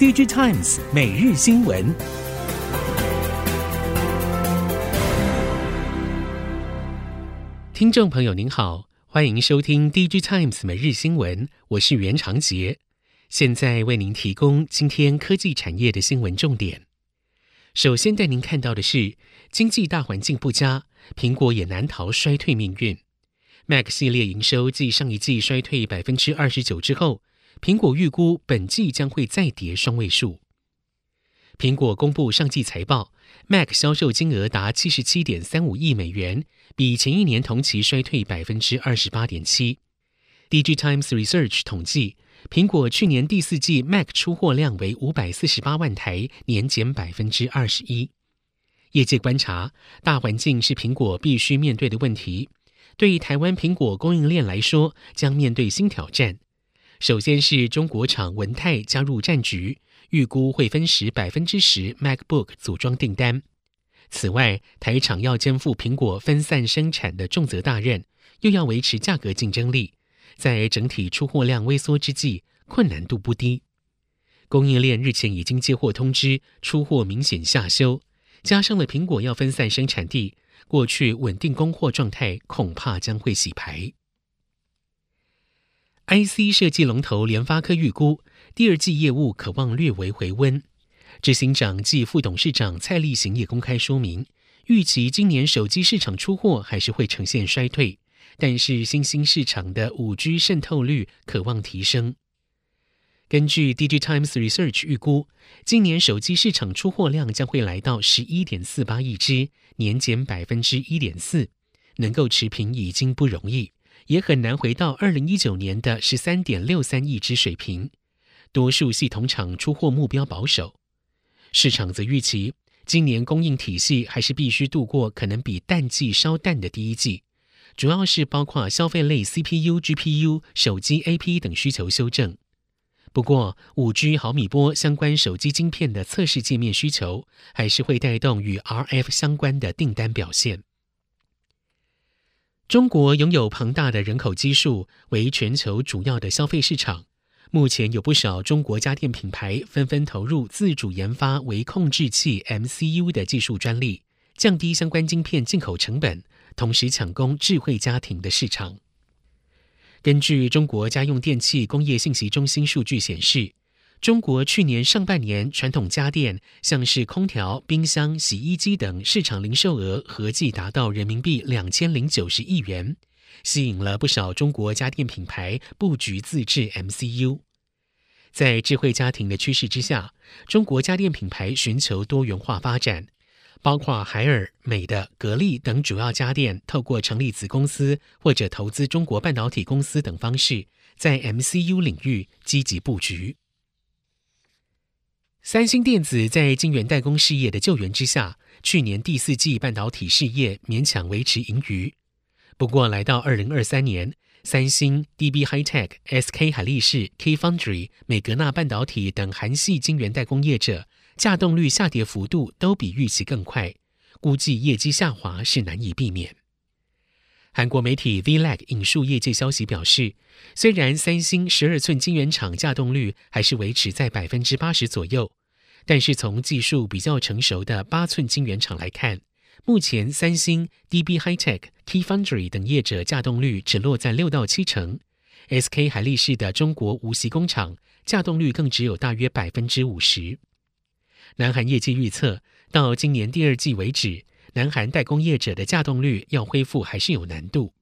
DigiTimes 每日新闻，听众朋友您好，欢迎收听 DigiTimes 每日新闻，我是袁长杰，现在为您提供今天科技产业的新闻重点。首先带您看到的是，经济大环境不佳，苹果也难逃衰退命运。Mac 系列营收继上一季衰退百分之二十九之后，苹果预估本季将会再跌双位数。苹果公布上季财报，Mac 销售金额达七十七点三五亿美元，比前一年同期衰退百分之二十八点七。DigiTimes Research 统计，苹果去年第四季 Mac 出货量为五百四十八万台，年减百分之二十一。业界观察，大环境是苹果必须面对的问题。对于台湾苹果供应链来说，将面对新挑战。首先是中国厂文泰加入战局，预估会分食百分之十 MacBook 组装订单。此外，台厂要肩负苹果分散生产的重责大任，又要维持价格竞争力，在整体出货量微缩之际，困难度不低。供应链日前已经接获通知，出货明显下修，加上了苹果要分散生产地。过去稳定供货状态恐怕将会洗牌。IC 设计龙头联发科预估第二季业务可望略为回温。执行长暨副董事长蔡力行也公开说明，预期今年手机市场出货还是会呈现衰退，但是新兴市场的五 G 渗透率可望提升。根据 DigiTimes Research 预估，今年手机市场出货量将会来到十一点四八亿只，年减百分之一点四，能够持平已经不容易，也很难回到二零一九年的十三点六三亿只水平。多数系统厂出货目标保守，市场则预期今年供应体系还是必须度过可能比淡季稍淡的第一季，主要是包括消费类 CPU、GPU、手机 AP 等需求修正。不过，五 G 毫米波相关手机晶片的测试界面需求，还是会带动与 RF 相关的订单表现。中国拥有庞大的人口基数，为全球主要的消费市场。目前有不少中国家电品牌纷纷投入自主研发为控制器 MCU 的技术专利，降低相关晶片进口成本，同时抢攻智慧家庭的市场。根据中国家用电器工业信息中心数据显示，中国去年上半年传统家电，像是空调、冰箱、洗衣机等市场零售额合计达到人民币两千零九十亿元，吸引了不少中国家电品牌布局自制 MCU。在智慧家庭的趋势之下，中国家电品牌寻求多元化发展。包括海尔、美的、格力等主要家电，透过成立子公司或者投资中国半导体公司等方式，在 MCU 领域积极布局。三星电子在晶圆代工事业的救援之下，去年第四季半导体事业勉强维持盈余。不过，来到二零二三年，三星、DB Hi Tech、SK 海力士、K Foundry、美格纳半导体等韩系晶圆代工业者。稼动率下跌幅度都比预期更快，估计业绩下滑是难以避免。韩国媒体 VLAG 引述业界消息表示，虽然三星十二寸晶圆厂稼动率还是维持在百分之八十左右，但是从技术比较成熟的八寸晶圆厂来看，目前三星、DB HiTek、Key Foundry 等业者稼动率只落在六到七成，SK 海力士的中国无锡工厂稼动率更只有大约百分之五十。南韩业界预测，到今年第二季为止，南韩代工业者的稼动率要恢复还是有难度。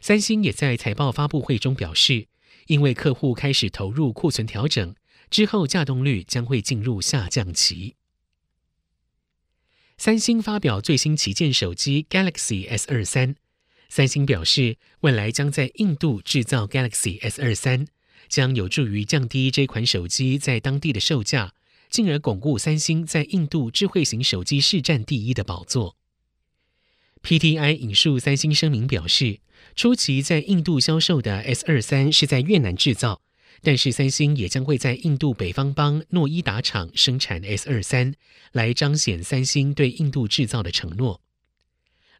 三星也在财报发布会中表示，因为客户开始投入库存调整，之后稼动率将会进入下降期。三星发表最新旗舰手机 Galaxy S 二三，三星表示，未来将在印度制造 Galaxy S 二三，将有助于降低这款手机在当地的售价。进而巩固三星在印度智慧型手机市占第一的宝座。PTI 引述三星声明表示，初期在印度销售的 S 二三是在越南制造，但是三星也将会在印度北方邦诺伊达厂生产 S 二三，来彰显三星对印度制造的承诺。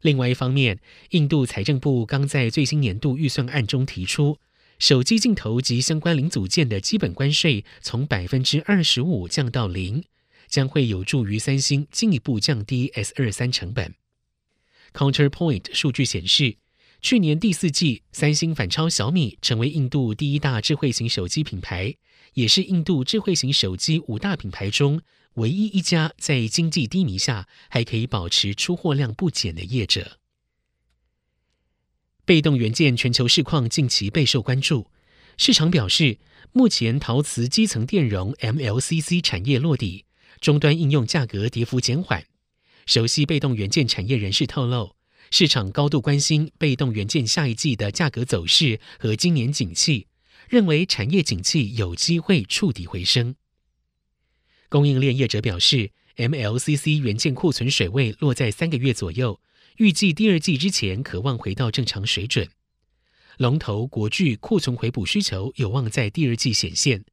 另外一方面，印度财政部刚在最新年度预算案中提出，手机镜头及相关零组件的基本关税从百分之二十五降到零，将会有助于三星进一步降低 S 二三成本。Counterpoint 数据显示，去年第四季，三星反超小米，成为印度第一大智慧型手机品牌，也是印度智慧型手机五大品牌中唯一一家在经济低迷下还可以保持出货量不减的业者。被动元件全球市况近期备受关注，市场表示，目前陶瓷基层电容 MLCC 产业落地，终端应用价格跌幅减缓。熟悉被动元件产业人士透露，市场高度关心被动元件下一季的价格走势和今年景气，认为产业景气有机会触底回升。供应链业者表示，MLCC 元件库存水位落在三个月左右。预计第二季之前可望回到正常水准。龙头国巨库存回补需求有望在第二季显现。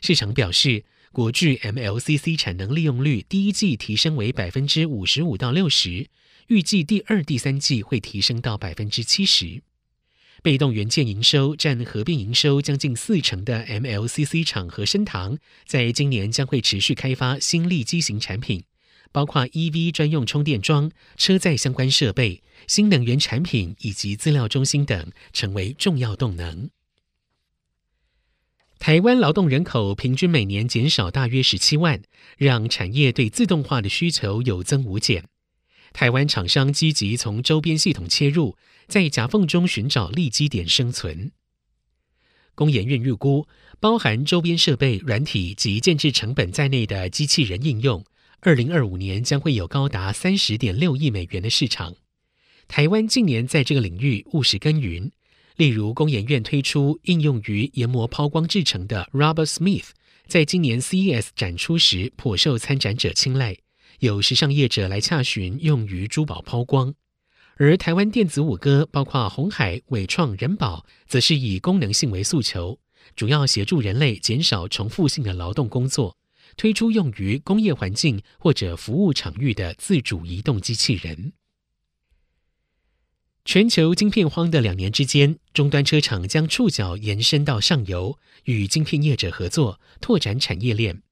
市场表示，国巨 MLCC 产能利用率第一季提升为百分之五十五到六十，预计第二、第三季会提升到百分之七十。被动元件营收占合并营收将近四成的 MLCC 厂和伸堂，在今年将会持续开发新力机型产品。包括 EV 专用充电桩、车载相关设备、新能源产品以及资料中心等，成为重要动能。台湾劳动人口平均每年减少大约十七万，让产业对自动化的需求有增无减。台湾厂商积极从周边系统切入，在夹缝中寻找利基点生存。工研院预估，包含周边设备、软体及建置成本在内的机器人应用。二零二五年将会有高达三十点六亿美元的市场。台湾近年在这个领域务实耕耘，例如工研院推出应用于研磨抛光制成的 Rubber Smith，在今年 CES 展出时颇受参展者青睐，有时尚业者来洽询用于珠宝抛光。而台湾电子五哥包括鸿海、伟创、人宝，则是以功能性为诉求，主要协助人类减少重复性的劳动工作。推出用于工业环境或者服务场域的自主移动机器人。全球晶片荒的两年之间，终端车厂将触角延伸到上游，与晶片业者合作，拓展产业链。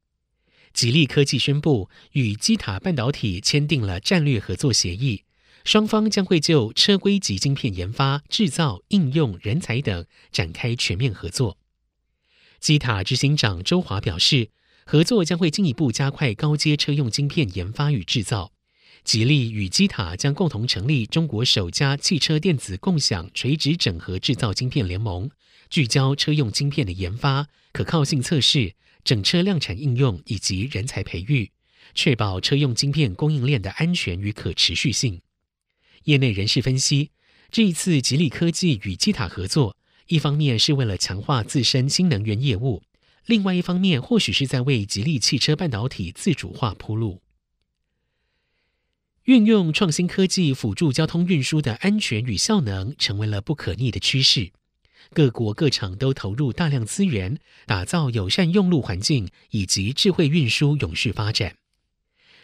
吉利科技宣布与基塔半导体签订了战略合作协议，双方将会就车规级晶片研发、制造、应用、人才等展开全面合作。基塔执行长周华表示。合作将会进一步加快高阶车用晶片研发与制造。吉利与基塔将共同成立中国首家汽车电子共享垂直整合制造晶片联盟，聚焦车用晶片的研发、可靠性测试、整车量产应用以及人才培育，确保车用晶片供应链的安全与可持续性。业内人士分析，这一次吉利科技与基塔合作，一方面是为了强化自身新能源业务。另外一方面，或许是在为吉利汽车半导体自主化铺路。运用创新科技辅助交通运输的安全与效能，成为了不可逆的趋势。各国各厂都投入大量资源，打造友善用路环境以及智慧运输永续发展。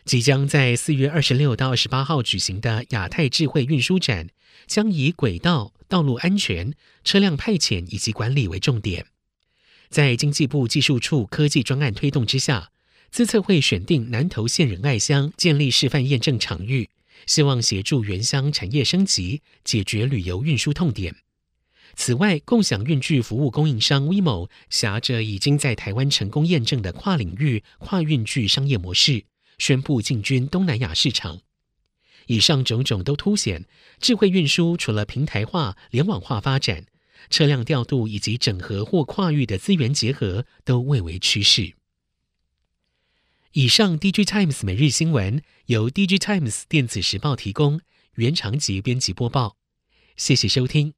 即将在四月二十六到二十八号举行的亚太智慧运输展，将以轨道、道路安全、车辆派遣以及管理为重点。在经济部技术处科技专案推动之下，资策会选定南投县仁爱乡建立示范验证场域，希望协助原乡产业升级，解决旅游运输痛点。此外，共享运具服务供应商 WeMo 挟着已经在台湾成功验证的跨领域跨运具商业模式，宣布进军东南亚市场。以上种种都凸显智慧运输除了平台化、联网化发展。车辆调度以及整合或跨域的资源结合都蔚为趋势。以上，DG Times 每日新闻由 DG Times 电子时报提供，原长集编辑播报。谢谢收听。